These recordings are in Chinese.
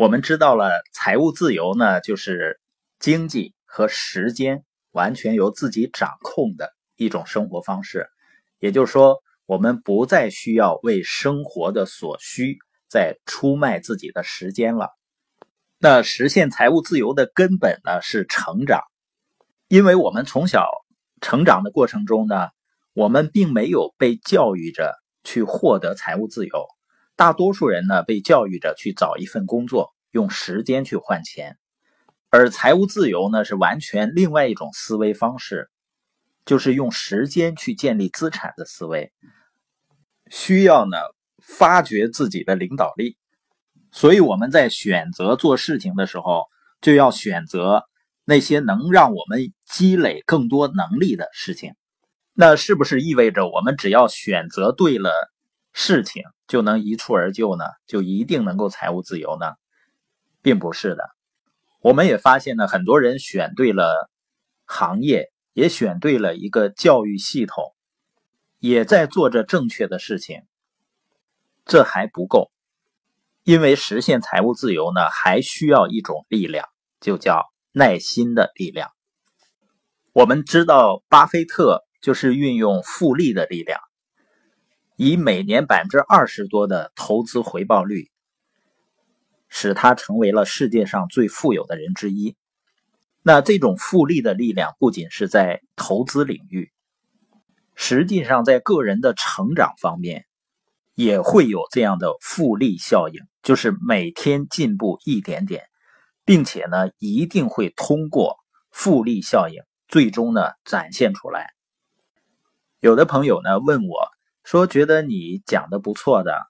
我们知道了，财务自由呢，就是经济和时间完全由自己掌控的一种生活方式。也就是说，我们不再需要为生活的所需再出卖自己的时间了。那实现财务自由的根本呢，是成长。因为我们从小成长的过程中呢，我们并没有被教育着去获得财务自由。大多数人呢，被教育着去找一份工作，用时间去换钱，而财务自由呢，是完全另外一种思维方式，就是用时间去建立资产的思维，需要呢发掘自己的领导力，所以我们在选择做事情的时候，就要选择那些能让我们积累更多能力的事情。那是不是意味着我们只要选择对了事情？就能一蹴而就呢？就一定能够财务自由呢？并不是的。我们也发现呢，很多人选对了行业，也选对了一个教育系统，也在做着正确的事情。这还不够，因为实现财务自由呢，还需要一种力量，就叫耐心的力量。我们知道，巴菲特就是运用复利的力量。以每年百分之二十多的投资回报率，使他成为了世界上最富有的人之一。那这种复利的力量不仅是在投资领域，实际上在个人的成长方面也会有这样的复利效应，就是每天进步一点点，并且呢，一定会通过复利效应最终呢展现出来。有的朋友呢问我。说觉得你讲的不错的，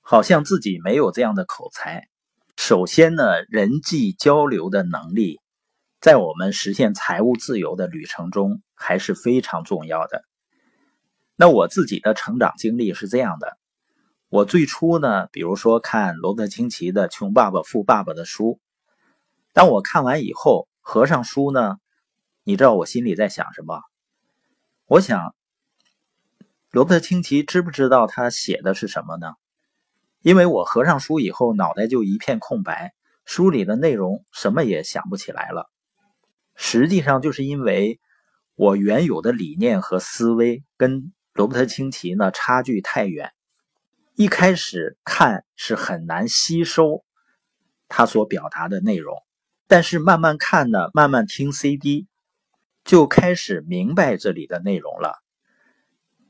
好像自己没有这样的口才。首先呢，人际交流的能力，在我们实现财务自由的旅程中还是非常重要的。那我自己的成长经历是这样的：我最初呢，比如说看罗伯特清崎的《穷爸爸富爸爸》的书，当我看完以后，合上书呢，你知道我心里在想什么？我想。罗伯特清崎知不知道他写的是什么呢？因为我合上书以后，脑袋就一片空白，书里的内容什么也想不起来了。实际上，就是因为我原有的理念和思维跟罗伯特清崎呢差距太远，一开始看是很难吸收他所表达的内容，但是慢慢看呢，慢慢听 CD，就开始明白这里的内容了。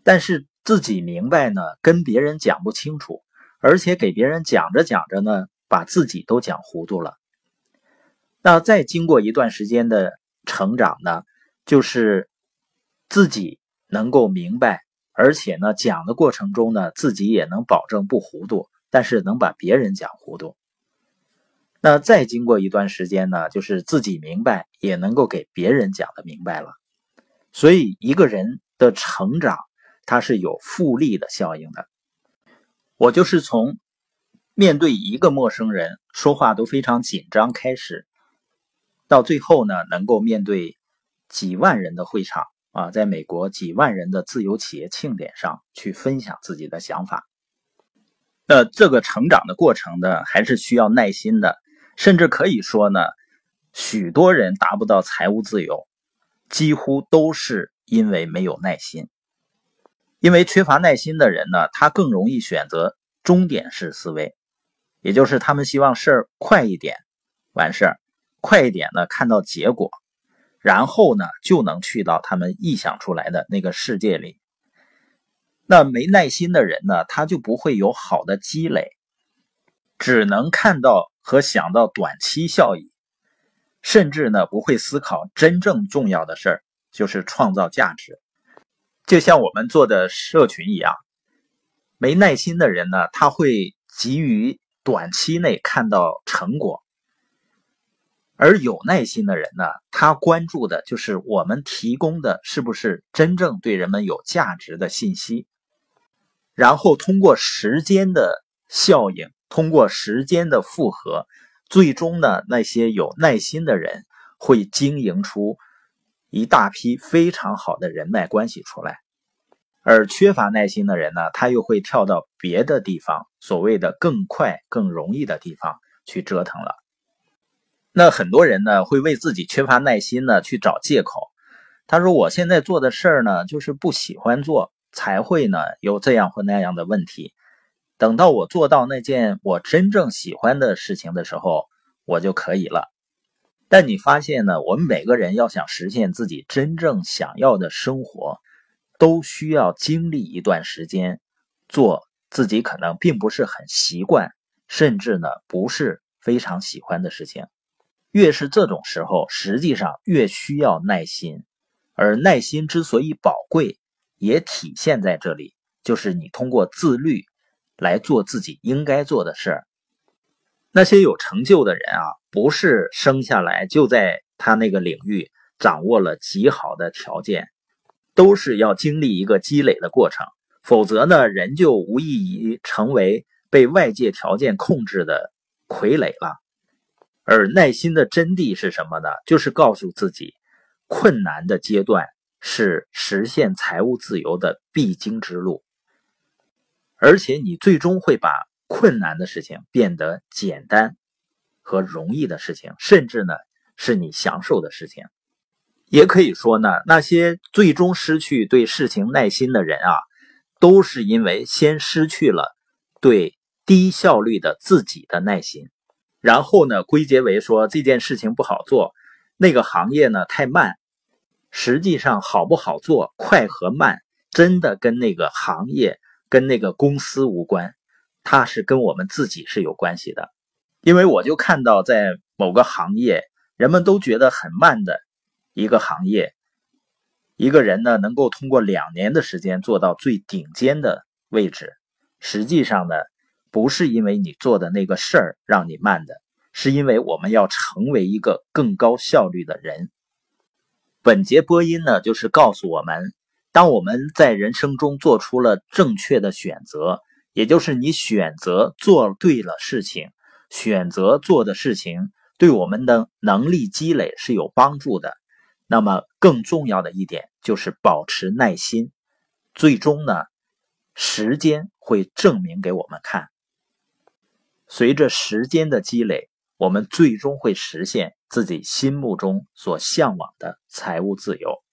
但是自己明白呢，跟别人讲不清楚，而且给别人讲着讲着呢，把自己都讲糊涂了。那再经过一段时间的成长呢，就是自己能够明白，而且呢，讲的过程中呢，自己也能保证不糊涂，但是能把别人讲糊涂。那再经过一段时间呢，就是自己明白，也能够给别人讲的明白了。所以一个人的成长。它是有复利的效应的。我就是从面对一个陌生人说话都非常紧张开始，到最后呢，能够面对几万人的会场啊，在美国几万人的自由企业庆典上去分享自己的想法。那这个成长的过程呢，还是需要耐心的，甚至可以说呢，许多人达不到财务自由，几乎都是因为没有耐心。因为缺乏耐心的人呢，他更容易选择终点式思维，也就是他们希望事儿快一点完事儿，快一点呢看到结果，然后呢就能去到他们臆想出来的那个世界里。那没耐心的人呢，他就不会有好的积累，只能看到和想到短期效益，甚至呢不会思考真正重要的事儿，就是创造价值。就像我们做的社群一样，没耐心的人呢，他会急于短期内看到成果；而有耐心的人呢，他关注的就是我们提供的是不是真正对人们有价值的信息，然后通过时间的效应，通过时间的复合，最终呢，那些有耐心的人会经营出。一大批非常好的人脉关系出来，而缺乏耐心的人呢，他又会跳到别的地方，所谓的更快、更容易的地方去折腾了。那很多人呢，会为自己缺乏耐心呢去找借口。他说：“我现在做的事儿呢，就是不喜欢做，才会呢有这样或那样的问题。等到我做到那件我真正喜欢的事情的时候，我就可以了。”但你发现呢，我们每个人要想实现自己真正想要的生活，都需要经历一段时间，做自己可能并不是很习惯，甚至呢不是非常喜欢的事情。越是这种时候，实际上越需要耐心，而耐心之所以宝贵，也体现在这里，就是你通过自律来做自己应该做的事儿。那些有成就的人啊，不是生下来就在他那个领域掌握了极好的条件，都是要经历一个积累的过程，否则呢，人就无异于成为被外界条件控制的傀儡了。而耐心的真谛是什么呢？就是告诉自己，困难的阶段是实现财务自由的必经之路，而且你最终会把困难的事情变得简单和容易的事情，甚至呢是你享受的事情。也可以说呢，那些最终失去对事情耐心的人啊，都是因为先失去了对低效率的自己的耐心。然后呢，归结为说这件事情不好做，那个行业呢太慢。实际上，好不好做、快和慢，真的跟那个行业、跟那个公司无关，它是跟我们自己是有关系的。因为我就看到，在某个行业，人们都觉得很慢的一个行业，一个人呢能够通过两年的时间做到最顶尖的位置，实际上呢。不是因为你做的那个事儿让你慢的，是因为我们要成为一个更高效率的人。本节播音呢，就是告诉我们，当我们在人生中做出了正确的选择，也就是你选择做对了事情，选择做的事情对我们的能力积累是有帮助的。那么更重要的一点就是保持耐心，最终呢，时间会证明给我们看。随着时间的积累，我们最终会实现自己心目中所向往的财务自由。